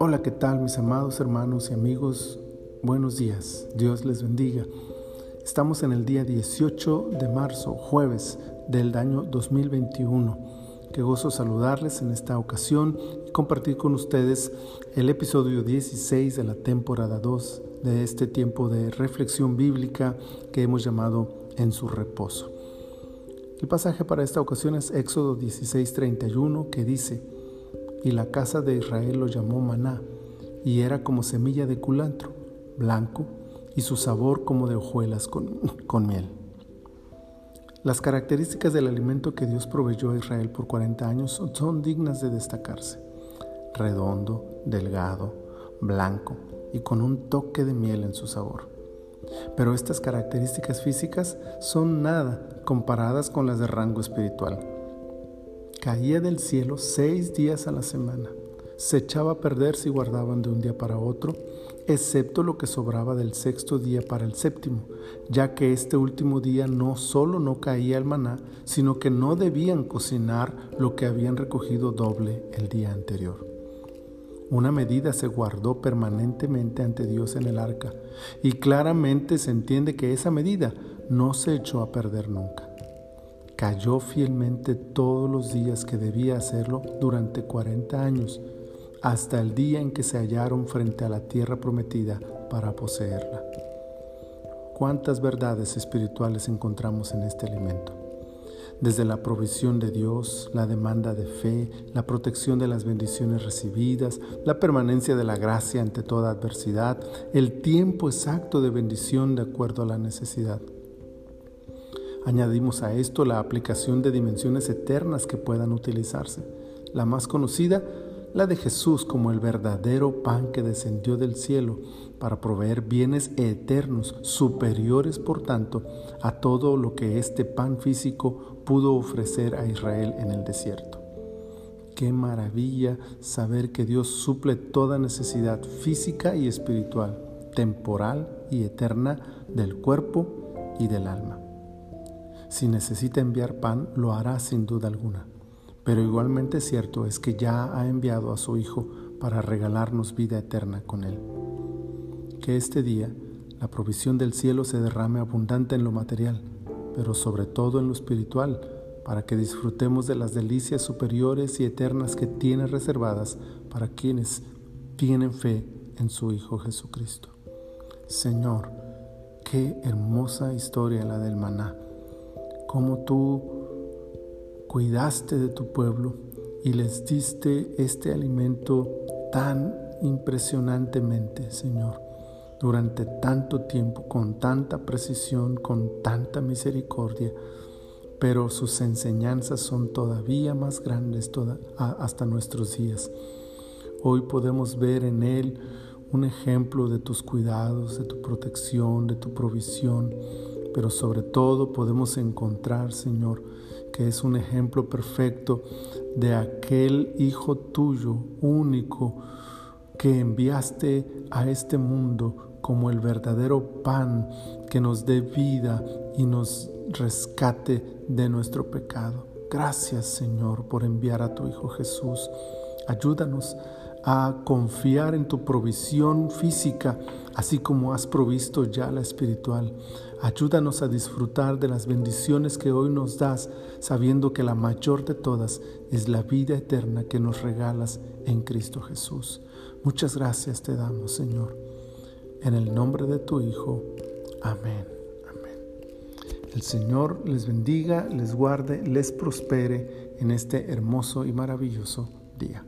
Hola, ¿qué tal mis amados hermanos y amigos? Buenos días, Dios les bendiga. Estamos en el día 18 de marzo, jueves del año 2021. Qué gozo saludarles en esta ocasión y compartir con ustedes el episodio 16 de la temporada 2 de este tiempo de reflexión bíblica que hemos llamado En su reposo. El pasaje para esta ocasión es Éxodo 16:31 que dice, y la casa de Israel lo llamó maná, y era como semilla de culantro, blanco, y su sabor como de hojuelas con, con miel. Las características del alimento que Dios proveyó a Israel por 40 años son dignas de destacarse. Redondo, delgado, blanco y con un toque de miel en su sabor. Pero estas características físicas son nada comparadas con las de rango espiritual caía del cielo seis días a la semana. Se echaba a perder si guardaban de un día para otro, excepto lo que sobraba del sexto día para el séptimo, ya que este último día no solo no caía el maná, sino que no debían cocinar lo que habían recogido doble el día anterior. Una medida se guardó permanentemente ante Dios en el arca, y claramente se entiende que esa medida no se echó a perder nunca cayó fielmente todos los días que debía hacerlo durante 40 años, hasta el día en que se hallaron frente a la tierra prometida para poseerla. ¿Cuántas verdades espirituales encontramos en este alimento? Desde la provisión de Dios, la demanda de fe, la protección de las bendiciones recibidas, la permanencia de la gracia ante toda adversidad, el tiempo exacto de bendición de acuerdo a la necesidad. Añadimos a esto la aplicación de dimensiones eternas que puedan utilizarse. La más conocida, la de Jesús como el verdadero pan que descendió del cielo para proveer bienes eternos, superiores por tanto a todo lo que este pan físico pudo ofrecer a Israel en el desierto. Qué maravilla saber que Dios suple toda necesidad física y espiritual, temporal y eterna del cuerpo y del alma. Si necesita enviar pan, lo hará sin duda alguna. Pero igualmente cierto es que ya ha enviado a su Hijo para regalarnos vida eterna con Él. Que este día la provisión del cielo se derrame abundante en lo material, pero sobre todo en lo espiritual, para que disfrutemos de las delicias superiores y eternas que tiene reservadas para quienes tienen fe en su Hijo Jesucristo. Señor, qué hermosa historia la del maná cómo tú cuidaste de tu pueblo y les diste este alimento tan impresionantemente, Señor, durante tanto tiempo, con tanta precisión, con tanta misericordia, pero sus enseñanzas son todavía más grandes hasta nuestros días. Hoy podemos ver en Él un ejemplo de tus cuidados, de tu protección, de tu provisión, pero sobre todo podemos encontrar, Señor, que es un ejemplo perfecto de aquel Hijo tuyo único que enviaste a este mundo como el verdadero pan que nos dé vida y nos rescate de nuestro pecado. Gracias Señor por enviar a tu Hijo Jesús. Ayúdanos a confiar en tu provisión física, así como has provisto ya la espiritual. Ayúdanos a disfrutar de las bendiciones que hoy nos das, sabiendo que la mayor de todas es la vida eterna que nos regalas en Cristo Jesús. Muchas gracias te damos, Señor. En el nombre de tu Hijo. Amén. Amén. El Señor les bendiga, les guarde, les prospere en este hermoso y maravilloso día.